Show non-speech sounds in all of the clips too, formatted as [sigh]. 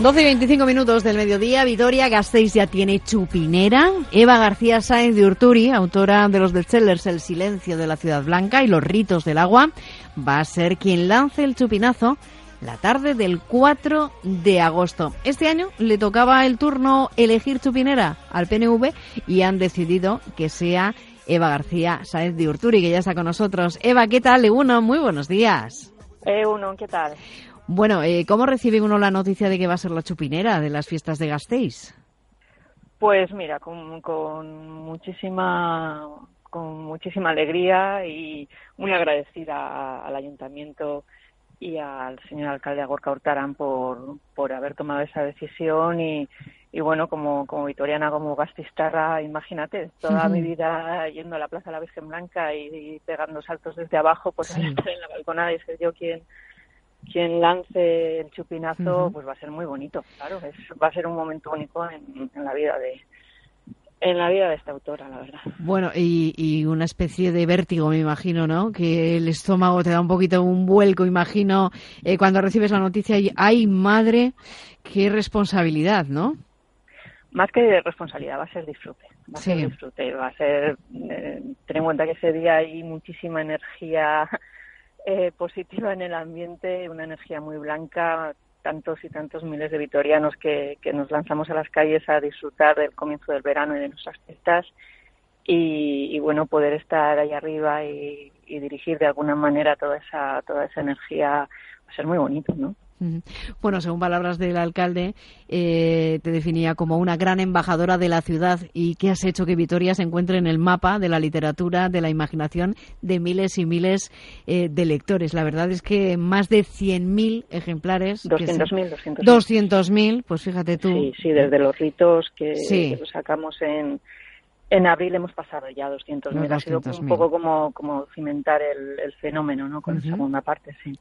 12 y 25 minutos del mediodía, Vitoria Gasteiz ya tiene chupinera. Eva García Sáenz de Urturi, autora de los bestsellers El silencio de la ciudad blanca y Los ritos del agua, va a ser quien lance el chupinazo la tarde del 4 de agosto. Este año le tocaba el turno elegir chupinera al PNV y han decidido que sea Eva García Sáenz de Urturi, que ya está con nosotros. Eva, ¿qué tal? Uno, muy buenos días. Eh, uno, ¿qué tal? Bueno, eh, ¿cómo recibe uno la noticia de que va a ser la chupinera de las fiestas de Gasteiz? Pues mira, con, con muchísima con muchísima alegría y muy agradecida al ayuntamiento y al señor alcalde Agorca Hurtarán por, por haber tomado esa decisión y, y bueno, como, como vitoriana, como gastistarra, imagínate, toda mi vida yendo a la Plaza de la Virgen Blanca y, y pegando saltos desde abajo, pues al estar en la balconada y ser yo quien quien lance el chupinazo, pues va a ser muy bonito, claro, es, va a ser un momento único en, en la vida de en la vida de esta autora, la verdad. Bueno, y, y, una especie de vértigo, me imagino, ¿no? Que el estómago te da un poquito un vuelco, imagino, eh, cuando recibes la noticia y, ¡ay, madre! ¡Qué responsabilidad, ¿no? Más que responsabilidad, va a ser disfrute. Va a Sí. ser disfrute, va a ser... Eh, ten en cuenta que ese día hay muchísima energía eh, positiva en el ambiente, una energía muy blanca, tantos y tantos miles de vitorianos que, que nos lanzamos a las calles a disfrutar del comienzo del verano y de nuestras fiestas y, y bueno poder estar ahí arriba y, y dirigir de alguna manera toda esa toda esa energía va a ser muy bonito, ¿no? Bueno, según palabras del alcalde, eh, te definía como una gran embajadora de la ciudad y que has hecho que Vitoria se encuentre en el mapa de la literatura, de la imaginación de miles y miles eh, de lectores. La verdad es que más de 100.000 ejemplares. que se- 200.000, 200.000. 200.000, pues fíjate tú. Sí, sí, desde los ritos que, Sí. sacamos en, en abril hemos pasado ya 200.000. Los Ha sido un 200.000. poco como, como cimentar el, el fenómeno, ¿no? Con la segunda parte, sí.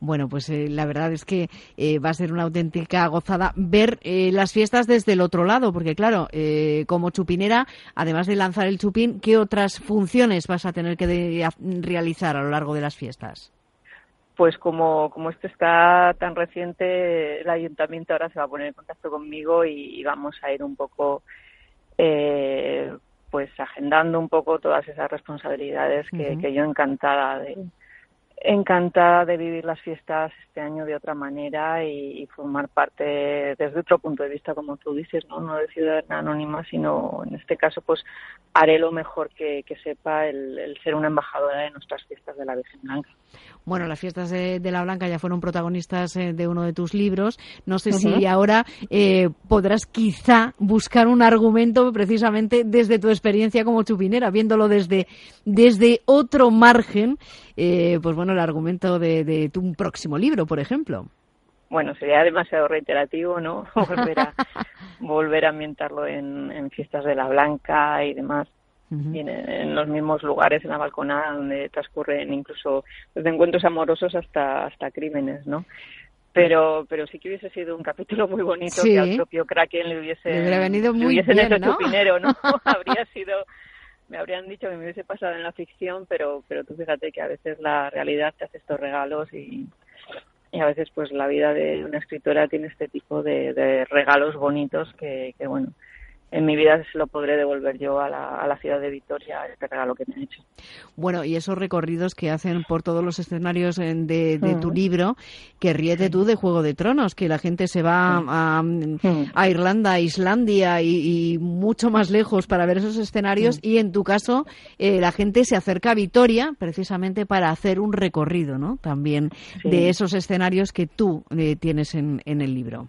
Bueno, pues eh, la verdad es que eh, va a ser una auténtica gozada ver eh, las fiestas desde el otro lado, porque claro, eh, como chupinera, además de lanzar el chupín, ¿qué otras funciones vas a tener que de- realizar a lo largo de las fiestas? Pues como, como esto está tan reciente, el ayuntamiento ahora se va a poner en contacto conmigo y, y vamos a ir un poco, eh, pues agendando un poco todas esas responsabilidades que, que yo encantada de encantada de vivir las fiestas este año de otra manera y, y formar parte desde otro punto de vista como tú dices no no de ciudadana anónima sino en este caso pues haré lo mejor que, que sepa el, el ser una embajadora de nuestras fiestas de la Virgen Blanca Bueno, las fiestas de, de la Blanca ya fueron protagonistas eh, de uno de tus libros. No sé Ujú. si ahora eh, podrás quizá buscar un argumento precisamente desde tu experiencia como chupinera, viéndolo desde, desde otro margen, eh, pues bueno, el argumento de, de tu próximo libro, por ejemplo. bueno, sería demasiado reiterativo, ¿no? [laughs] Volver a, [laughs] volver a ambientarlo en, en fiestas de la Blanca y demás. Y en, en los mismos lugares, en la balconada, donde transcurren incluso desde encuentros amorosos hasta, hasta crímenes, ¿no? Pero, pero sí que hubiese sido un capítulo muy bonito Sí. que al propio Kraken le hubiese, Le hubiera venido le muy hubiesen bien, hecho ¿no? chupinero, ¿no? [laughs] Habría sido, me habrían dicho que me hubiese pasado en la ficción, pero, pero tú fíjate que a veces la realidad te hace estos regalos y, y a veces pues la vida de una escritora tiene este tipo de, de regalos bonitos que, que bueno en mi vida se lo podré devolver yo a la, a la ciudad de Vitoria este regalo que me han hecho Bueno, y esos recorridos que hacen por todos los escenarios en- de, de tu Ujú. libro, que ríete tú de Juego de Tronos, que la gente se va a, a Irlanda, a Islandia y, y mucho más lejos para ver esos escenarios y en tu caso eh, la gente se acerca a Vitoria precisamente para hacer un recorrido, ¿no? También Sí. de esos escenarios que tú eh, tienes en, en el libro.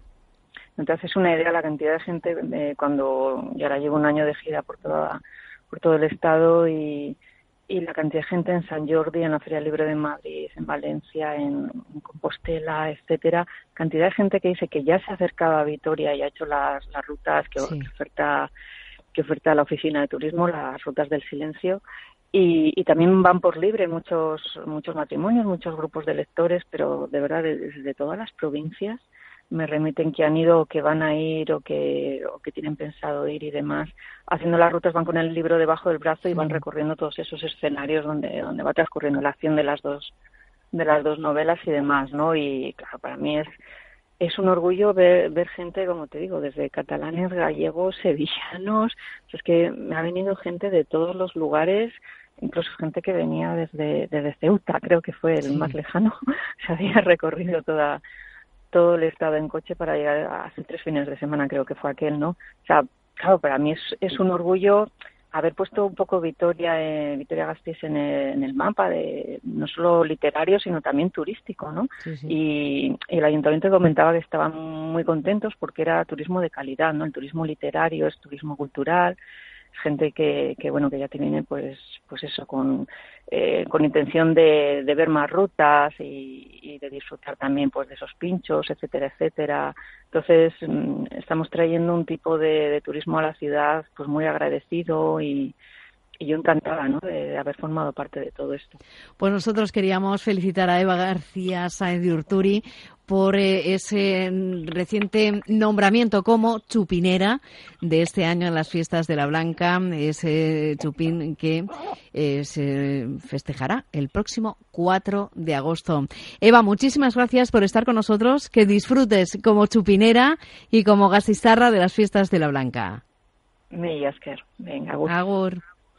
Entonces es una idea la cantidad de gente eh, cuando y ahora llevo un año de gira por toda por todo el estado y, y la cantidad de gente en San Jordi, en la Feria Libre de Madrid, en Valencia, en, Compostela, etcétera, cantidad de gente que dice que ya se ha acercado a Vitoria y ha hecho las, las rutas que, oferta que oferta la oficina de turismo, las rutas del silencio, y, y, también van por libre muchos muchos matrimonios, muchos grupos de lectores, pero de verdad desde todas las provincias me remiten que han ido o que van a ir o que, o que tienen pensado ir y demás. Haciendo las rutas van con el libro debajo del brazo y van recorriendo todos esos escenarios donde, donde va transcurriendo la acción de las dos de las dos novelas y demás, ¿no? Y claro, para mí es es un orgullo ver, ver gente, como te digo, desde catalanes, gallegos, sevillanos. Es que me ha venido gente de todos los lugares, incluso gente que venía desde, desde Ceuta, creo que fue el más lejano. [laughs] Se había recorrido toda, todo el estado en coche para llegar hace tres fines de semana, creo que fue aquel, ¿no? O sea, claro, para mí es, es un orgullo haber puesto un poco Vitoria, eh, Vitoria Gasteiz en el, mapa, de no solo literario, sino también turístico, ¿no? Y, y, el ayuntamiento comentaba que estaban muy contentos porque era turismo de calidad, ¿no? El turismo literario es turismo cultural, gente que, que bueno que ya te pues pues eso con eh, con intención de, de, ver más rutas y, y, de disfrutar también pues de esos pinchos etcétera etcétera. Entonces mm, estamos trayendo un tipo de, de turismo a la ciudad pues muy agradecido y, y yo encantada ¿no? de, haber formado parte de todo esto. Pues nosotros queríamos felicitar a Eva García Sáenz de Urturi por eh, ese reciente nombramiento como chupinera de este año en las fiestas de la Blanca, ese chupín que eh, se festejará el próximo 4 de agosto. Eva, muchísimas gracias por estar con nosotros, que disfrutes como chupinera y como gasistarra de las fiestas de la Blanca. Me Venga, agur. Agur.